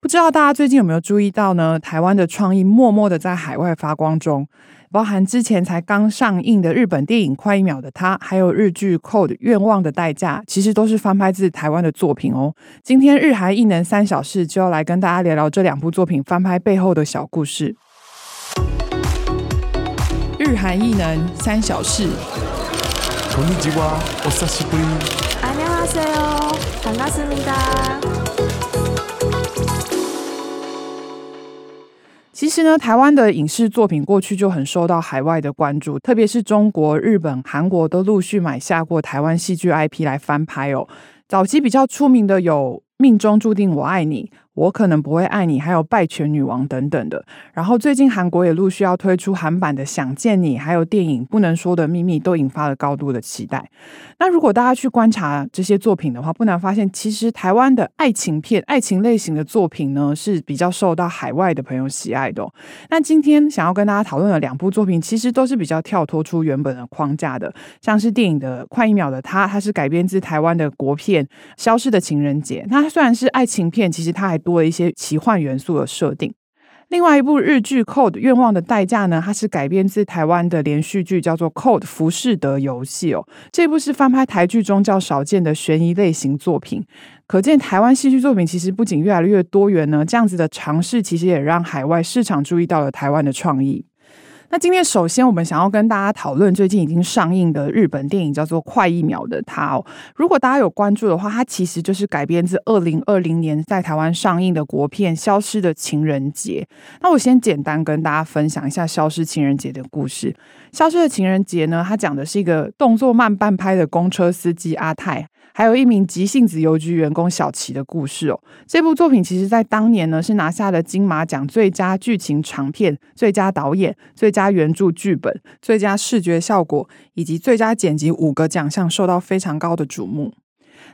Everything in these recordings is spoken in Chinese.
不知道大家最近有没有注意到呢？台湾的创意默默的在海外发光中，包含之前才刚上映的日本电影《快一秒的他》，还有日剧《Code 愿望的代价》，其实都是翻拍自台湾的作品哦。今天日韩艺能三小事就要来跟大家聊聊这两部作品翻拍背后的小故事。日韩艺能三小事。こんにちは、お久しぶり。안녕하세요，반갑습니다。 其实呢，台湾的影视作品过去就很受到海外的关注，特别是中国、日本、韩国都陆续买下过台湾戏剧 IP 来翻拍哦。早期比较出名的有《命中注定我爱你》。我可能不会爱你，还有败犬女王等等的。然后最近韩国也陆续要推出韩版的《想见你》，还有电影《不能说的秘密》，都引发了高度的期待。那如果大家去观察这些作品的话，不难发现，其实台湾的爱情片、爱情类型的作品呢，是比较受到海外的朋友喜爱的。那今天想要跟大家讨论的两部作品，其实都是比较跳脱出原本的框架的，像是电影的《快一秒的他》，它是改编自台湾的国片《消失的情人节》。那虽然是爱情片，其实它还多了一些奇幻元素的设定。另外一部日剧《Code 愿望的代价》呢，它是改编自台湾的连续剧，叫做《Code 浮士德游戏》哦。这部是翻拍台剧中较少见的悬疑类型作品。可见台湾戏剧作品其实不仅越来越多元呢，这样子的尝试其实也让海外市场注意到了台湾的创意。那今天首先我们想要跟大家讨论最近已经上映的日本电影，叫做《快一秒的他》哦。如果大家有关注的话，它其实就是改编自二零二零年在台湾上映的国片《消失的情人节》。那我先简单跟大家分享一下《消失情人节》的故事。《消失的情人节》呢，它讲的是一个动作慢半拍的公车司机阿泰，还有一名急性子邮局员工小齐的故事哦。这部作品其实在当年呢是拿下了金马奖最佳剧情长片、最佳导演、最佳原著剧本、最佳视觉效果以及最佳剪辑五个奖项，受到非常高的瞩目。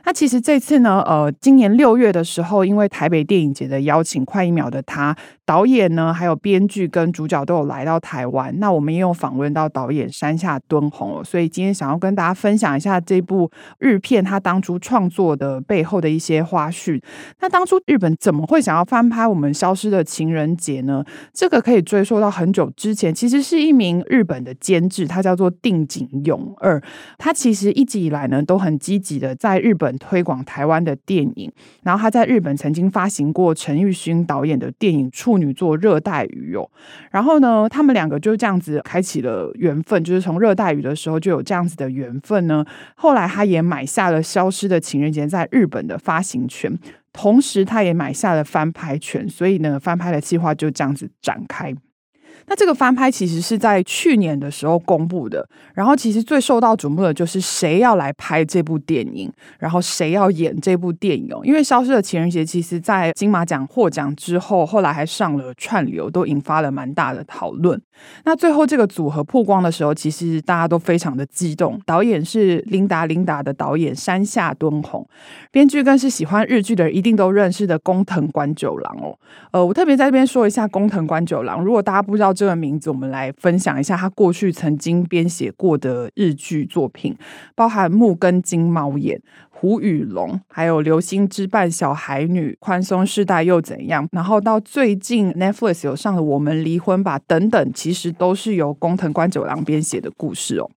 那其实这次呢，呃，今年六月的时候，因为台北电影节的邀请，快一秒的他导演呢，还有编剧跟主角都有来到台湾。那我们也有访问到导演山下敦弘哦，所以今天想要跟大家分享一下这部日片他当初创作的背后的一些花絮。那当初日本怎么会想要翻拍我们消失的情人节呢？这个可以追溯到很久之前，其实是一名日本的监制，他叫做定井勇二，他其实一直以来呢都很积极的在日本。推广台湾的电影，然后他在日本曾经发行过陈玉勋导演的电影处女座《热带鱼》哦，然后呢，他们两个就这样子开启了缘分，就是从《热带鱼》的时候就有这样子的缘分呢。后来他也买下了《消失的情人节》在日本的发行权，同时他也买下了翻拍权，所以呢，翻拍的计划就这样子展开。那这个翻拍其实是在去年的时候公布的，然后其实最受到瞩目的就是谁要来拍这部电影，然后谁要演这部电影哦。因为《消失的情人节》其实在金马奖获奖之后，后来还上了串流，都引发了蛮大的讨论。那最后这个组合曝光的时候，其实大家都非常的激动。导演是琳达琳达的导演山下敦弘，编剧更是喜欢日剧的人一定都认识的工藤官九郎哦。呃，我特别在这边说一下工藤官九郎，如果大家不知道这个名字，我们来分享一下他过去曾经编写过的日剧作品，包含《木根金猫眼》。胡与龙，还有流星之绊、小孩女、宽松世代又怎样？然后到最近 Netflix 有上了《我们离婚吧》等等，其实都是由工藤官九郎编写的故事哦。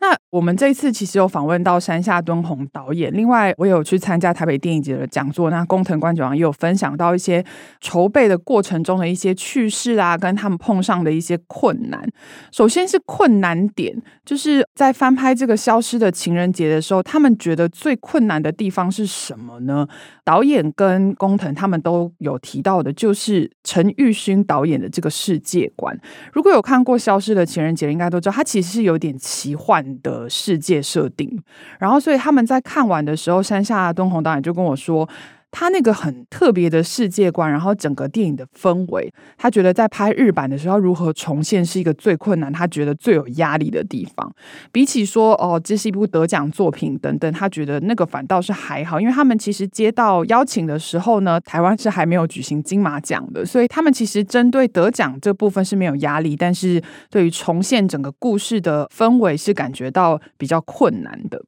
那我们这一次其实有访问到山下敦弘导演，另外我有去参加台北电影节的讲座，那工藤官九郎也有分享到一些筹备的过程中的一些趣事啊，跟他们碰上的一些困难。首先是困难点，就是在翻拍这个《消失的情人节》的时候，他们觉得最困难的地方是什么呢？导演跟工藤他们都有提到的，就是陈玉勋导演的这个世界观。如果有看过《消失的情人节》，应该都知道，它其实是有点奇幻的世界设定，然后所以他们在看完的时候，山下敦弘导演就跟我说，他那个很特别的世界观，然后整个电影的氛围，他觉得在拍日版的时候如何重现是一个最困难，他觉得最有压力的地方。比起说哦，这是一部得奖作品等等，他觉得那个反倒是还好，因为他们其实接到邀请的时候呢，台湾是还没有举行金马奖的，所以他们其实针对得奖这部分是没有压力，但是对于重现整个故事的氛围是感觉到比较困难的。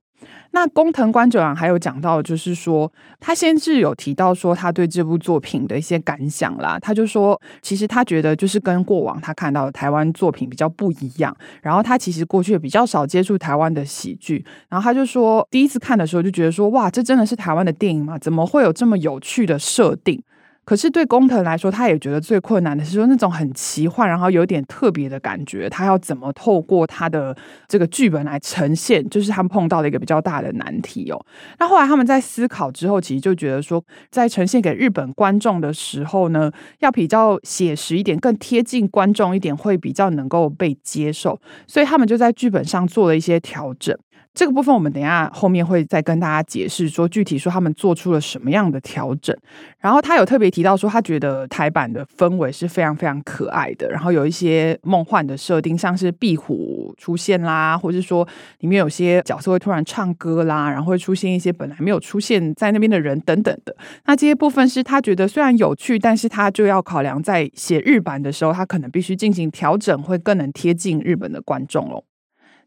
那工藤官九郎还有讲到，就是说他先是有提到说他对这部作品的一些感想啦。他就说，其实他觉得就是跟过往他看到的台湾作品比较不一样。然后他其实过去也比较少接触台湾的喜剧。然后他就说，第一次看的时候就觉得说，哇，这真的是台湾的电影吗？怎么会有这么有趣的设定？可是对工藤来说，他也觉得最困难的是说那种很奇幻，然后有点特别的感觉，他要怎么透过他的这个剧本来呈现，就是他们碰到的一个比较大的难题哦。那后来他们在思考之后，其实就觉得说，在呈现给日本观众的时候呢，要比较写实一点，更贴近观众一点，会比较能够被接受。所以他们就在剧本上做了一些调整。这个部分我们等一下后面会再跟大家解释，说具体说他们做出了什么样的调整。然后他有特别提到说，他觉得台版的氛围是非常非常可爱的，然后有一些梦幻的设定，像是壁虎出现啦，或者说里面有些角色会突然唱歌啦，然后会出现一些本来没有出现在那边的人等等的。那这些部分是他觉得虽然有趣，但是他就要考量在写日版的时候，他可能必须进行调整，会更能贴近日本的观众喽。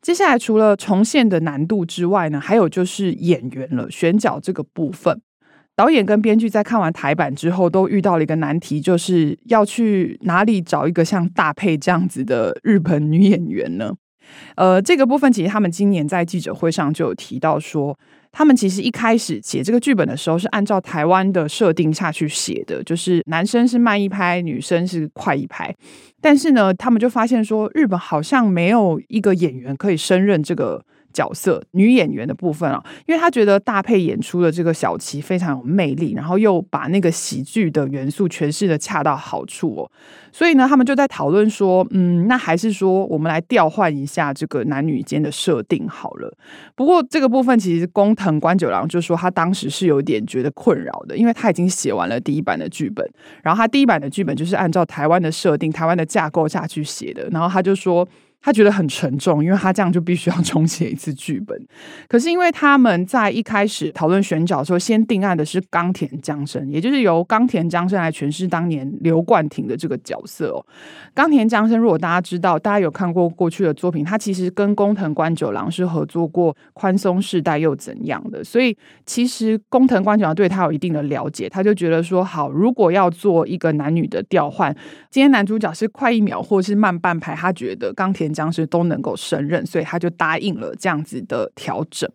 接下来除了重现的难度之外呢，还有就是演员了，选角这个部分，导演跟编剧在看完台版之后，都遇到了一个难题，就是要去哪里找一个像大佩这样子的日本女演员呢？呃，这个部分其实他们今年在记者会上就有提到说，他们其实一开始写这个剧本的时候是按照台湾的设定下去写的，就是男生是慢一拍，女生是快一拍。但是呢，他们就发现说，日本好像没有一个演员可以胜任这个角色，女演员的部分啊，因为他觉得大配演出的这个小琪非常有魅力，然后又把那个喜剧的元素诠释得恰到好处哦。所以呢，他们就在讨论说，嗯，那还是说我们来调换一下这个男女间的设定好了。不过这个部分其实工藤官九郎就说他当时是有点觉得困扰的，因为他已经写完了第一版的剧本，然后他第一版的剧本就是按照台湾的设定、台湾的架构下去写的，然后他就说。他觉得很沉重，因为他这样就必须要重写一次剧本。可是因为他们在一开始讨论选角的时候，先定案的是冈田将生，也就是由冈田将生来诠释当年刘冠廷的这个角色哦。冈田将生，如果大家知道，大家有看过过去的作品，他其实跟工藤官九郎是合作过《宽松世代又怎样》的，所以其实工藤官九郎对他有一定的了解，他就觉得说，好，如果要做一个男女的调换，今天男主角是快一秒或是慢半拍，他觉得冈田僵尸都能够胜任，所以他就答应了这样子的调整。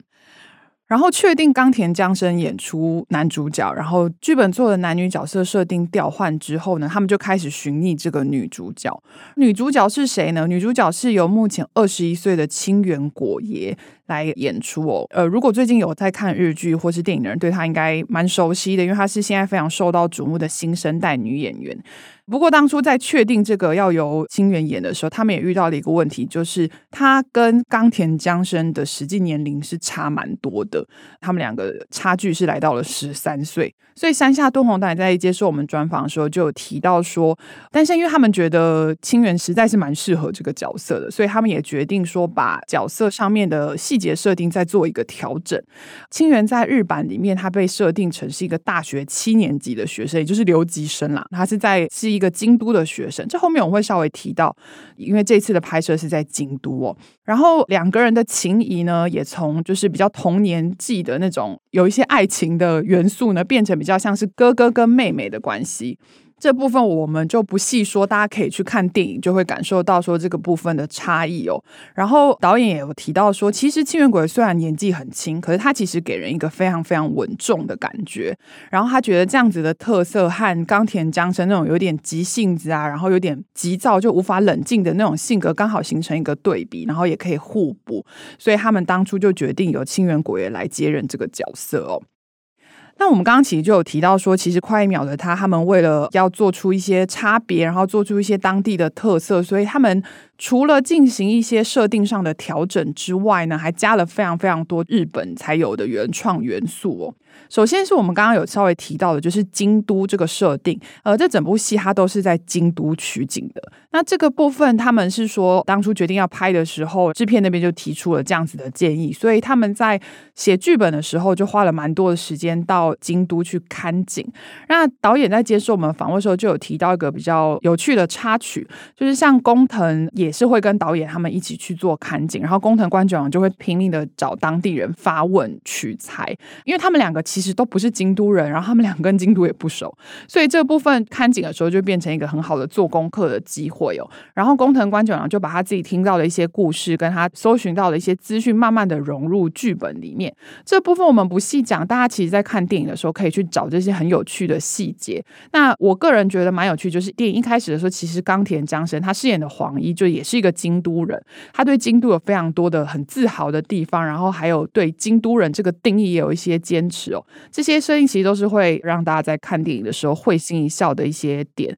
然后确定冈田将生演出男主角，然后剧本做了男女角色设定调换之后呢，他们就开始寻觅这个女主角。女主角是谁呢？女主角是由目前二十一岁的清原果爷来演出哦。呃，如果最近有在看日剧或是电影的人，对她应该蛮熟悉的，因为她是现在非常受到瞩目的新生代女演员。不过当初在确定这个要由清原演的时候，他们也遇到了一个问题，就是他跟冈田将生的实际年龄是差蛮多的，他们两个差距是来到了十三岁。所以山下敦弘导演在接受我们专访的时候就有提到说，但是因为他们觉得清源实在是蛮适合这个角色的，所以他们也决定说把角色上面的细节设定再做一个调整。清源在日版里面，他被设定成是一个大学七年级的学生，也就是留级生啦。他是在是。一个京都的学生，这后面我会稍微提到，因为这次的拍摄是在京都哦。然后两个人的情谊呢，也从就是比较童年纪的那种有一些爱情的元素呢，变成比较像是哥哥跟妹妹的关系。这部分我们就不细说，大家可以去看电影，就会感受到说这个部分的差异哦。然后导演也有提到说，其实清原鬼虽然年纪很轻，可是他其实给人一个非常非常稳重的感觉。然后他觉得这样子的特色和冈田将生那种有点急性子啊，然后有点急躁就无法冷静的那种性格，刚好形成一个对比，然后也可以互补。所以他们当初就决定由清原果耶来接任这个角色哦。那我们刚刚其实就有提到说，其实快一秒的他，他们为了要做出一些差别，然后做出一些当地的特色，所以他们除了进行一些设定上的调整之外呢，还加了非常非常多日本才有的原创元素哦。首先是我们刚刚有稍微提到的，就是京都这个设定。呃，这整部戏它都是在京都取景的。那这个部分，他们是说当初决定要拍的时候，制片那边就提出了这样子的建议，所以他们在写剧本的时候就花了蛮多的时间到京都去看景。那导演在接受我们访问的时候，就有提到一个比较有趣的插曲，就是像工藤也是会跟导演他们一起去做看景，然后工藤官九郎就会拼命的找当地人发问取材，因为他们两个其实都不是京都人，然后他们两个跟京都也不熟，所以这部分看景的时候就变成一个很好的做功课的机会哦。然后工藤官九郎就把他自己听到的一些故事，跟他搜寻到的一些资讯，慢慢的融入剧本里面。这部分我们不细讲，大家其实在看电影的时候可以去找这些很有趣的细节。那我个人觉得蛮有趣，就是电影一开始的时候，其实冈田将生他饰演的黄衣就也是一个京都人，他对京都有非常多的很自豪的地方，然后还有对京都人这个定义也有一些坚持哦。这些声音其实都是会让大家在看电影的时候会心一笑的一些点。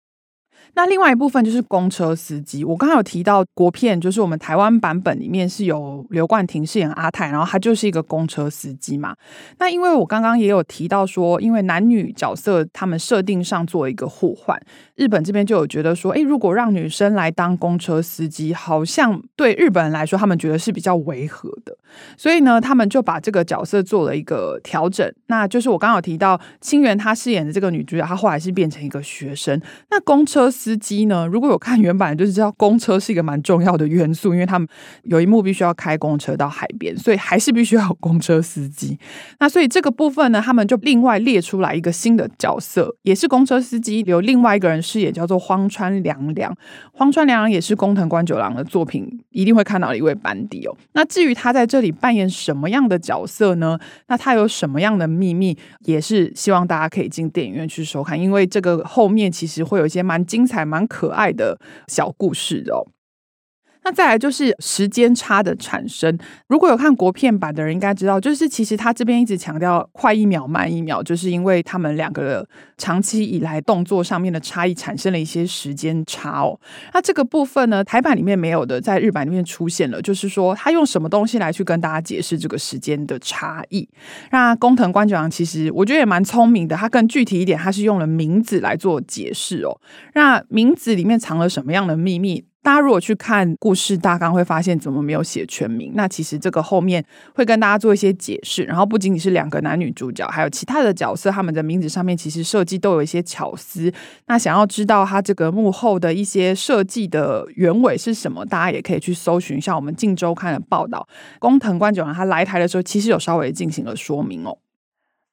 那另外一部分就是公车司机，我刚刚有提到国片，就是我们台湾版本里面是有刘冠廷饰演阿泰，然后他就是一个公车司机嘛。那因为我刚刚也有提到说，因为男女角色他们设定上做一个互换，日本这边就有觉得说，诶，如果让女生来当公车司机，好像对日本人来说，他们觉得是比较违和的，所以呢，他们就把这个角色做了一个调整。那就是我刚刚有提到清原她饰演的这个女主角，她后来是变成一个学生，那公车。司机呢，如果有看原版，就是知道公车是一个蛮重要的元素，因为他们有一幕必须要开公车到海边，所以还是必须要有公车司机。那所以这个部分呢，他们就另外列出来一个新的角色，也是公车司机，由另外一个人饰演，叫做荒川良良。荒川良良也是工藤官九郎的作品一定会看到一位班底哦。那至于他在这里扮演什么样的角色呢？那他有什么样的秘密，也是希望大家可以进电影院去收看，因为这个后面其实会有一些蛮精彩。才蛮可爱的小故事哦。再来就是时间差的产生。如果有看国片版的人应该知道，就是其实他这边一直强调快一秒慢一秒，就是因为他们两个长期以来动作上面的差异产生了一些时间差哦。那这个部分呢，台版里面没有的，在日版里面出现了，就是说他用什么东西来去跟大家解释这个时间的差异。那工藤官九郎其实我觉得也蛮聪明的，他更具体一点，他是用了名字来做解释哦。那名字里面藏了什么样的秘密？大家如果去看故事大纲，会发现怎么没有写全名？那其实这个后面会跟大家做一些解释。然后不仅仅是两个男女主角，还有其他的角色，他们的名字上面其实设计都有一些巧思。那想要知道他这个幕后的一些设计的原委是什么，大家也可以去搜寻一下我们《镜周刊》的报道。宫藤官九郎他来台的时候，其实有稍微进行了说明哦。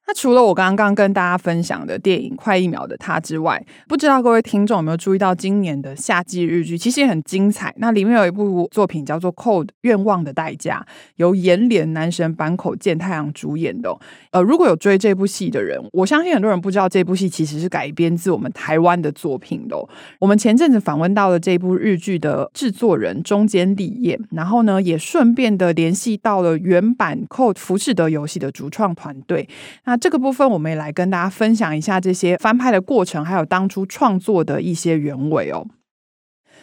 那除了我刚刚跟大家分享的电影《快一秒的他》之外，不知道各位听众有没有注意到今年的夏季日剧其实也很精彩。那里面有一部作品叫做《Code 愿望的代价》，由岩连男神坂口健太郎主演的。呃，如果有追这部戏的人，我相信很多人不知道这部戏其实是改编自我们台湾的作品的。我们前阵子访问到了这部日剧的制作人中间立彦，然后呢，也顺便的联系到了原版《Code 浮士德游戏》的主创团队。那这个部分，我们也来跟大家分享一下这些翻拍的过程，还有当初创作的一些原委哦。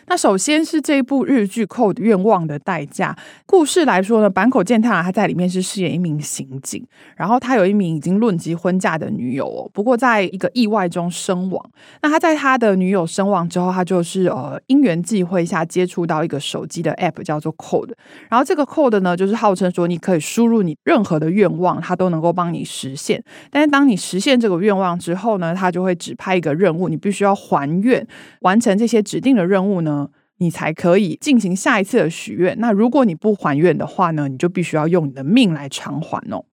那首先是这部日剧《Code 愿望的代价》故事来说呢，坂口健太郎他在里面是饰演一名刑警，然后他有一名已经论及婚嫁的女友哦，不过在一个意外中身亡。那他在他的女友身亡之后，他就是呃因缘际会下接触到一个手机的 App 叫做 Code，然后这个 Code 呢，就是号称说你可以输入你任何的愿望，它都能够帮你实现。但是当你实现这个愿望之后呢，他就会指派一个任务，你必须要还愿，完成这些指定的任务呢。你才可以进行下一次的许愿。那如果你不还愿的话呢，你就必须要用你的命来偿还哦。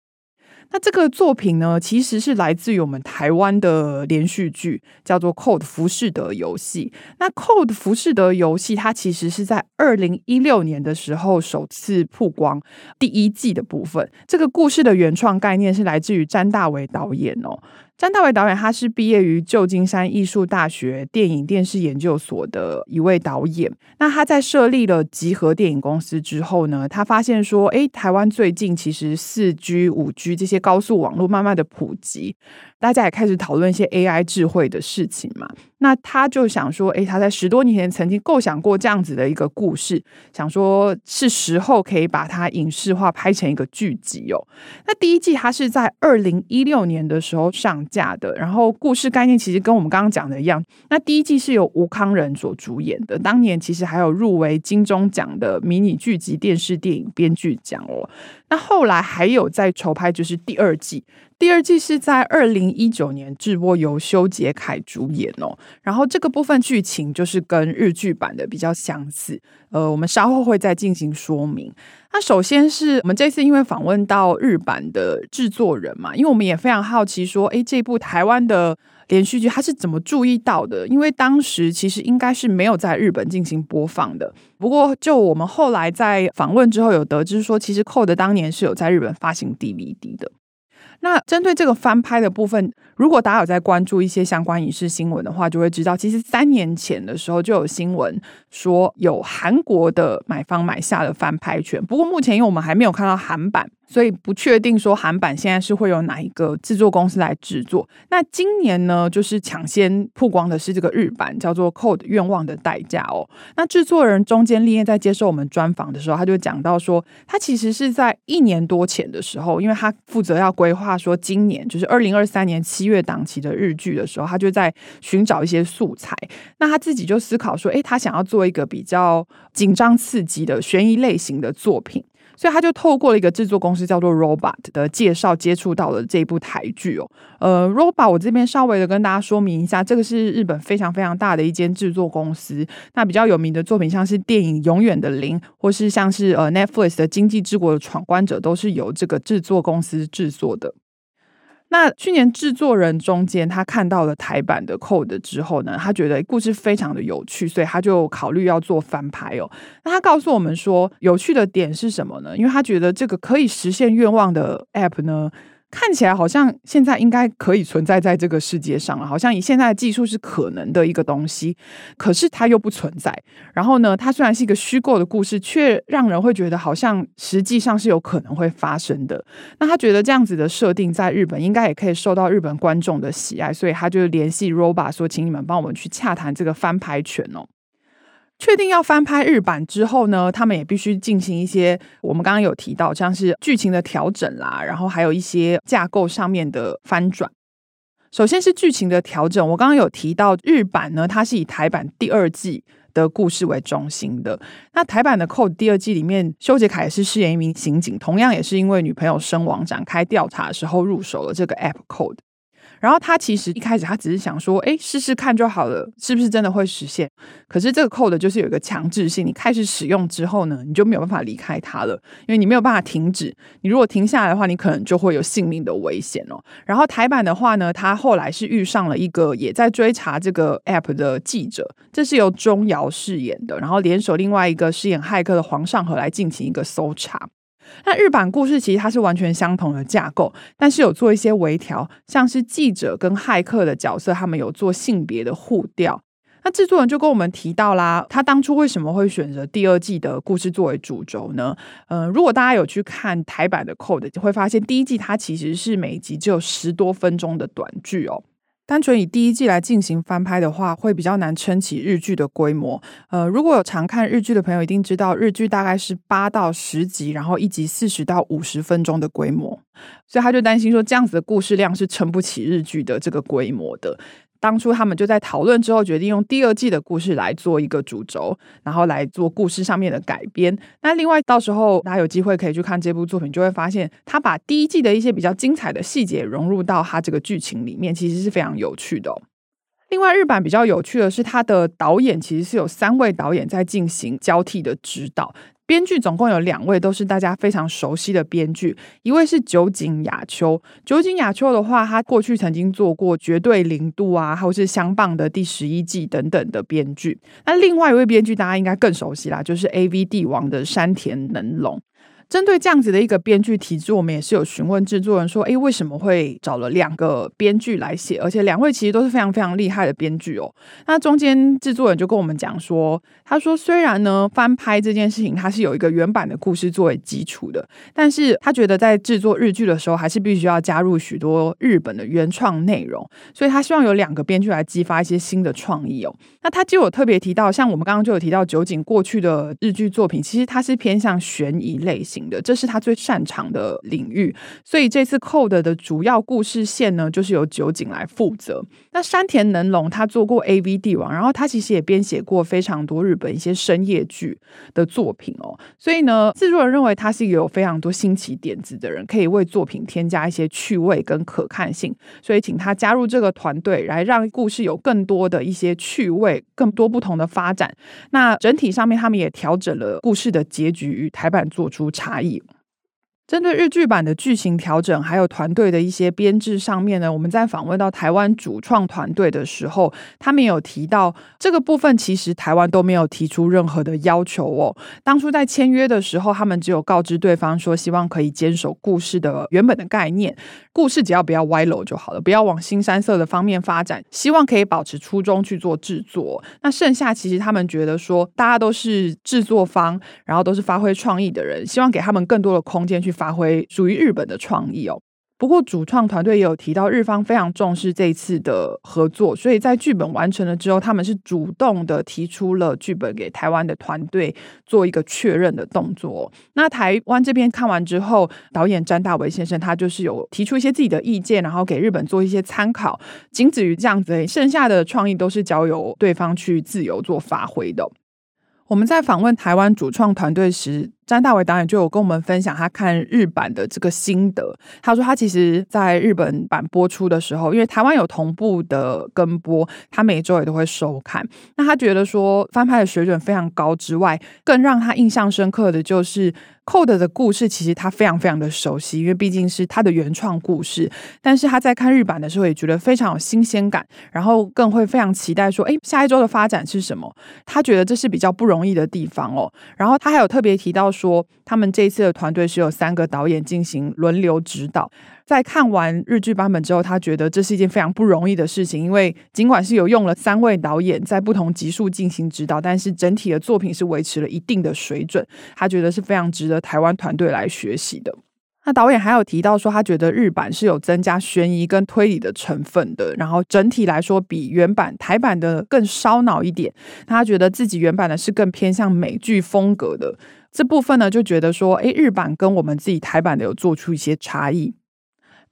那这个作品呢，其实是来自于我们台湾的连续剧，叫做《Code 浮士德游戏》。那《Code 浮士德游戏》它其实是在二零一六年的时候首次曝光第一季的部分。这个故事的原创概念是来自于詹大为导演哦。张大为导演，他是毕业于旧金山艺术大学电影电视研究所的一位导演。那他在设立了集合电影公司之后呢，他发现说，哎，台湾最近其实四 G、五 G 这些高速网络慢慢的普及。大家也开始讨论一些 AI 智慧的事情嘛。那他就想说，诶，他在十多年前曾经构想过这样子的一个故事，想说是时候可以把它影视化，拍成一个剧集哦。那第一季它是在二零一六年的时候上架的，然后故事概念其实跟我们刚刚讲的一样。那第一季是由吴康仁所主演的，当年其实还有入围金钟奖的迷你剧集电视电影编剧奖哦。那后来还有在筹拍，就是第二季。第二季是在二零一九年制播，由修杰楷主演哦。然后这个部分剧情就是跟日剧版的比较相似。呃，我们稍后会再进行说明。那首先是我们这次因为访问到日版的制作人嘛，因为我们也非常好奇说，诶，这部台湾的连续剧他是怎么注意到的？因为当时其实应该是没有在日本进行播放的。不过就我们后来在访问之后有得知说，其实 Code 当年是有在日本发行 DVD 的。那针对这个翻拍的部分，如果大家有在关注一些相关影视新闻的话，就会知道，其实三年前的时候就有新闻说有韩国的买方买下了翻拍权。不过目前因为我们还没有看到韩版，所以不确定说韩版现在是会有哪一个制作公司来制作。那今年呢，就是抢先曝光的是这个日版，叫做《Code 愿望的代价》哦。那制作人中间立业在接受我们专访的时候，他就讲到说，他其实是在一年多前的时候，因为他负责要规划。说：“今年就是二零二三年七月档期的日剧的时候，他就在寻找一些素材。那他自己就思考说：，诶，他想要做一个比较紧张刺激的悬疑类型的作品，所以他就透过了一个制作公司叫做 Robot 的介绍，接触到了这部台剧哦。呃，Robot 我这边稍微的跟大家说明一下，这个是日本非常非常大的一间制作公司。那比较有名的作品，像是电影《永远的零》，或是像是呃 Netflix 的《经济之国的闯关者》，都是由这个制作公司制作的。”那去年制作人中间，他看到了台版的 Code 之后呢，他觉得故事非常的有趣，所以他就考虑要做翻拍哦。那他告诉我们说，有趣的点是什么呢？因为他觉得这个可以实现愿望的 App 呢。看起来好像现在应该可以存在在这个世界上了，好像以现在的技术是可能的一个东西，可是它又不存在。然后呢，它虽然是一个虚构的故事，却让人会觉得好像实际上是有可能会发生的。那他觉得这样子的设定在日本应该也可以受到日本观众的喜爱，所以他就联系 Roba 说，请你们帮我们去洽谈这个翻拍权哦。确定要翻拍日版之后呢，他们也必须进行一些我们刚刚有提到，像是剧情的调整啦，然后还有一些架构上面的翻转。首先是剧情的调整，我刚刚有提到日版呢，它是以台版第二季的故事为中心的。那台版的《Code》第二季里面，修杰楷是饰演一名刑警，同样也是因为女朋友身亡展开调查的时候入手了这个 App Code。然后他其实一开始他只是想说，哎，试试看就好了，是不是真的会实现？可是这个 code 就是有一个强制性，你开始使用之后呢，你就没有办法离开它了，因为你没有办法停止。你如果停下来的话，你可能就会有性命的危险哦。然后台版的话呢，他后来是遇上了一个也在追查这个 app 的记者，这是由钟瑶饰演的，然后联手另外一个饰演骇客的黄尚和来进行一个搜查。那日版故事其实它是完全相同的架构，但是有做一些微调，像是记者跟骇客的角色，他们有做性别的互调。那制作人就跟我们提到啦，他当初为什么会选择第二季的故事作为主轴呢？嗯、如果大家有去看台版的 Code，就会发现第一季它其实是每集只有十多分钟的短剧哦。单纯以第一季来进行翻拍的话，会比较难撑起日剧的规模。呃，如果有常看日剧的朋友，一定知道日剧大概是八到十集，然后一集四十到五十分钟的规模，所以他就担心说，这样子的故事量是撑不起日剧的这个规模的。当初他们就在讨论之后，决定用第二季的故事来做一个主轴，然后来做故事上面的改编。那另外，到时候大家有机会可以去看这部作品，就会发现他把第一季的一些比较精彩的细节融入到他这个剧情里面，其实是非常有趣的。另外，日版比较有趣的是，他的导演其实是有三位导演在进行交替的指导。编剧总共有两位，都是大家非常熟悉的编剧。一位是酒井雅秋，酒井雅秋的话，他过去曾经做过《绝对零度》啊，或是《相棒》的第十一季等等的编剧。那另外一位编剧，大家应该更熟悉啦，就是 AV 帝王的山田能隆。针对这样子的一个编剧体制，我们也是有询问制作人说：“诶，为什么会找了两个编剧来写？而且两位其实都是非常非常厉害的编剧哦。”那中间制作人就跟我们讲说：“他说，虽然呢翻拍这件事情，它是有一个原版的故事作为基础的，但是他觉得在制作日剧的时候，还是必须要加入许多日本的原创内容，所以他希望有两个编剧来激发一些新的创意哦。那他就有特别提到，像我们刚刚就有提到酒井过去的日剧作品，其实它是偏向悬疑类型。”的，这是他最擅长的领域，所以这次 Code 的主要故事线呢，就是由酒井来负责。那山田能龙他做过 AV 帝王，然后他其实也编写过非常多日本一些深夜剧的作品哦，所以呢，制作人认为他是一个有非常多新奇点子的人，可以为作品添加一些趣味跟可看性，所以请他加入这个团队，来让故事有更多的一些趣味，更多不同的发展。那整体上面，他们也调整了故事的结局与台版做出差。大意针对日剧版的剧情调整，还有团队的一些编制上面呢，我们在访问到台湾主创团队的时候，他们有提到这个部分，其实台湾都没有提出任何的要求哦。当初在签约的时候，他们只有告知对方说，希望可以坚守故事的原本的概念，故事只要不要歪楼就好了，不要往腥膻色的方面发展，希望可以保持初衷去做制作。那剩下其实他们觉得说，大家都是制作方，然后都是发挥创意的人，希望给他们更多的空间去。发挥属于日本的创意哦。不过主创团队也有提到，日方非常重视这次的合作，所以在剧本完成了之后，他们是主动的提出了剧本给台湾的团队做一个确认的动作。那台湾这边看完之后，导演詹大为先生他就是有提出一些自己的意见，然后给日本做一些参考。仅止于这样子，剩下的创意都是交由对方去自由做发挥的。我们在访问台湾主创团队时，詹大伟导演就有跟我们分享他看日版的这个心得。他说他其实在日本版播出的时候，因为台湾有同步的跟播，他每周也都会收看。那他觉得说翻拍的水准非常高之外，更让他印象深刻的就是。Code 的故事其实他非常非常的熟悉，因为毕竟是他的原创故事。但是他在看日版的时候也觉得非常有新鲜感，然后更会非常期待说，哎，下一周的发展是什么？他觉得这是比较不容易的地方哦。然后他还有特别提到说，他们这一次的团队是有三个导演进行轮流指导。在看完日剧版本之后，他觉得这是一件非常不容易的事情，因为尽管是有用了三位导演在不同集数进行指导，但是整体的作品是维持了一定的水准。他觉得是非常值得台湾团队来学习的。那导演还有提到说，他觉得日版是有增加悬疑跟推理的成分的，然后整体来说比原版台版的更烧脑一点。他觉得自己原版的是更偏向美剧风格的这部分呢，就觉得说，诶，日版跟我们自己台版的有做出一些差异。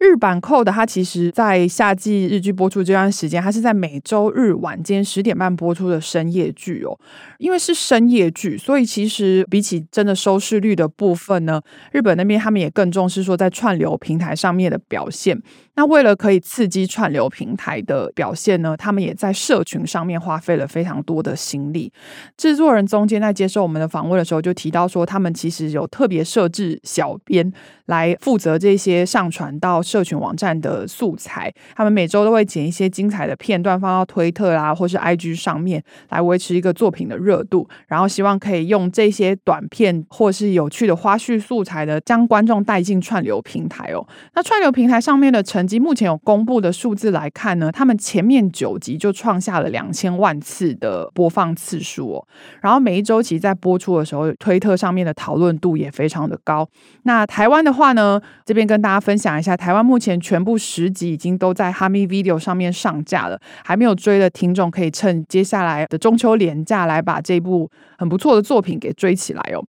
日版 Code 它其实，在夏季日剧播出这段时间，它是在每周日晚间十点半播出的深夜剧哦。因为是深夜剧，所以其实比起真的收视率的部分呢，日本那边他们也更重视说在串流平台上面的表现。那为了可以刺激串流平台的表现呢，他们也在社群上面花费了非常多的心力。制作人中间在接受我们的访问的时候，就提到说，他们其实有特别设置小编来负责这些上传到社群网站的素材，他们每周都会剪一些精彩的片段放到推特啦，或是 IG 上面来维持一个作品的热度，然后希望可以用这些短片或是有趣的花絮素材的，将观众带进串流平台哦。那串流平台上面的成绩，目前有公布的数字来看呢，他们前面九集就创下了两千万次的播放次数哦。然后每一周其实在播出的时候，推特上面的讨论度也非常的高。那台湾的话呢，这边跟大家分享一下，台湾目前。全部十集已经都在哈密 Video 上面上架了，还没有追的听众可以趁接下来的中秋连假来把这部很不错的作品给追起来哦。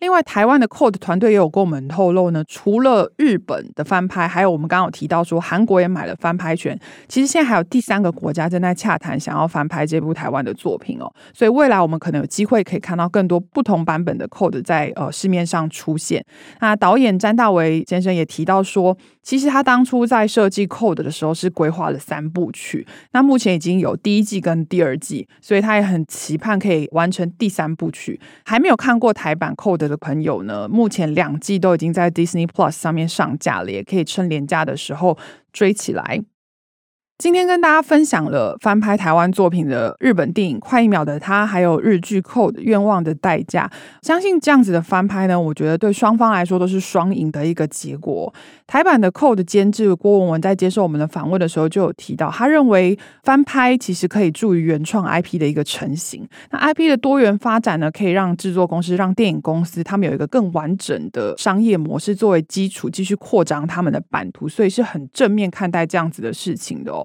另外，台湾的 Code 团队也有跟我们透露呢，除了日本的翻拍，还有我们刚刚有提到说韩国也买了翻拍权。其实现在还有第三个国家正在洽谈，想要翻拍这部台湾的作品哦。所以未来我们可能有机会可以看到更多不同版本的 Code 在呃市面上出现。那导演詹大为先生也提到说，其实他当初在设计 Code 的时候是规划了三部曲，那目前已经有第一季跟第二季，所以他也很期盼可以完成第三部曲。还没有看过台版 Code 的朋友呢，目前两季都已经在 Disney Plus 上面上架了，也可以趁廉价的时候追起来。今天跟大家分享了翻拍台湾作品的日本电影《快一秒的他》，还有日剧《Code》愿望的代价。相信这样子的翻拍呢，我觉得对双方来说都是双赢的一个结果。台版的《Code》监制郭文文在接受我们的访问的时候就有提到，他认为翻拍其实可以助于原创 IP 的一个成型。那 IP 的多元发展呢，可以让制作公司、让电影公司他们有一个更完整的商业模式作为基础，继续扩张他们的版图，所以是很正面看待这样子的事情的哦。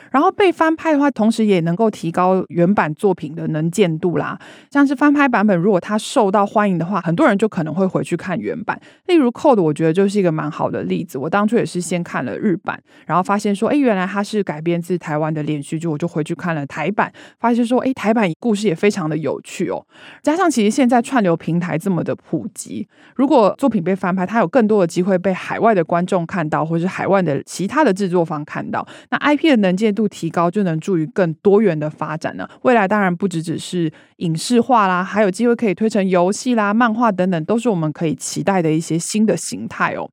然后被翻拍的话，同时也能够提高原版作品的能见度啦。像是翻拍版本，如果它受到欢迎的话，很多人就可能会回去看原版。例如《Code》，我觉得就是一个蛮好的例子。我当初也是先看了日版，然后发现说，哎，原来它是改编自台湾的连续剧，我就回去看了台版，发现说，哎，台版故事也非常的有趣哦。加上其实现在串流平台这么的普及，如果作品被翻拍，它有更多的机会被海外的观众看到，或是海外的其他的制作方看到，那 IP 的能见度度提高，就能助于更多元的发展呢。未来当然不只只是影视化啦，还有机会可以推成游戏啦、漫画等等，都是我们可以期待的一些新的形态哦。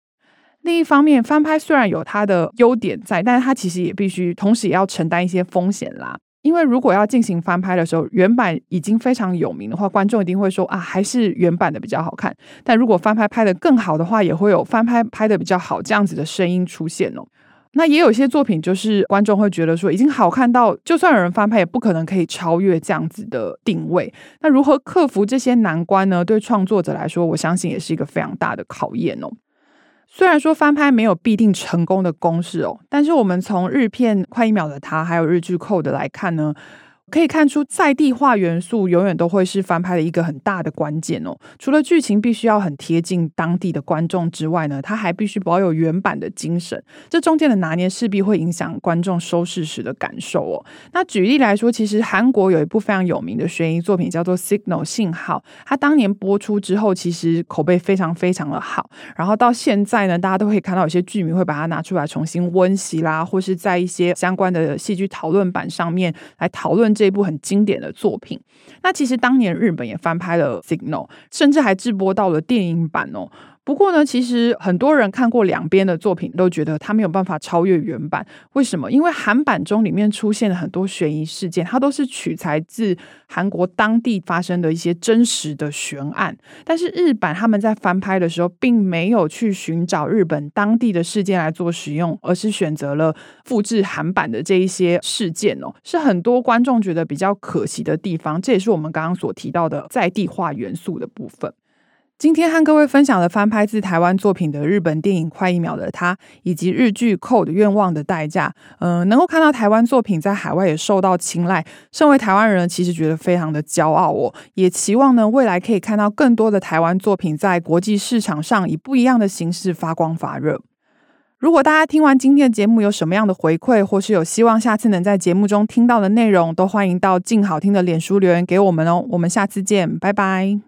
另一方面，翻拍虽然有它的优点在，但是它其实也必须同时也要承担一些风险啦。因为如果要进行翻拍的时候，原版已经非常有名的话，观众一定会说啊，还是原版的比较好看。但如果翻拍拍得更好的话，也会有翻拍拍得比较好这样子的声音出现哦。那也有些作品，就是观众会觉得说，已经好看到，就算有人翻拍，也不可能可以超越这样子的定位。那如何克服这些难关呢？对创作者来说，我相信也是一个非常大的考验哦。虽然说翻拍没有必定成功的公式哦，但是我们从日片《快一秒的他》还有日剧《扣的》来看呢。可以看出，在地化元素永远都会是翻拍的一个很大的关键哦。除了剧情必须要很贴近当地的观众之外呢，它还必须保有原版的精神。这中间的拿捏势必会影响观众收视时的感受哦。那举例来说，其实韩国有一部非常有名的悬疑作品叫做《Signal》信号，它当年播出之后，其实口碑非常非常的好。然后到现在呢，大家都可以看到有些剧迷会把它拿出来重新温习啦，或是在一些相关的戏剧讨论版上面来讨论。这一部很经典的作品，那其实当年日本也翻拍了《Signal》，甚至还制播到了电影版哦。不过呢，其实很多人看过两边的作品，都觉得它没有办法超越原版。为什么？因为韩版中里面出现了很多悬疑事件，它都是取材自韩国当地发生的一些真实的悬案。但是日版他们在翻拍的时候，并没有去寻找日本当地的事件来做使用，而是选择了复制韩版的这一些事件哦，是很多观众觉得比较可惜的地方。这也是我们刚刚所提到的在地化元素的部分。今天和各位分享了翻拍自台湾作品的日本电影《快一秒的他》，以及日剧《Code》冤枉的代价。嗯、能够看到台湾作品在海外也受到青睐，身为台湾人，其实觉得非常的骄傲哦。也期望呢，未来可以看到更多的台湾作品在国际市场上以不一样的形式发光发热。如果大家听完今天的节目有什么样的回馈，或是有希望下次能在节目中听到的内容，都欢迎到静好听的脸书留言给我们哦。我们下次见，拜拜。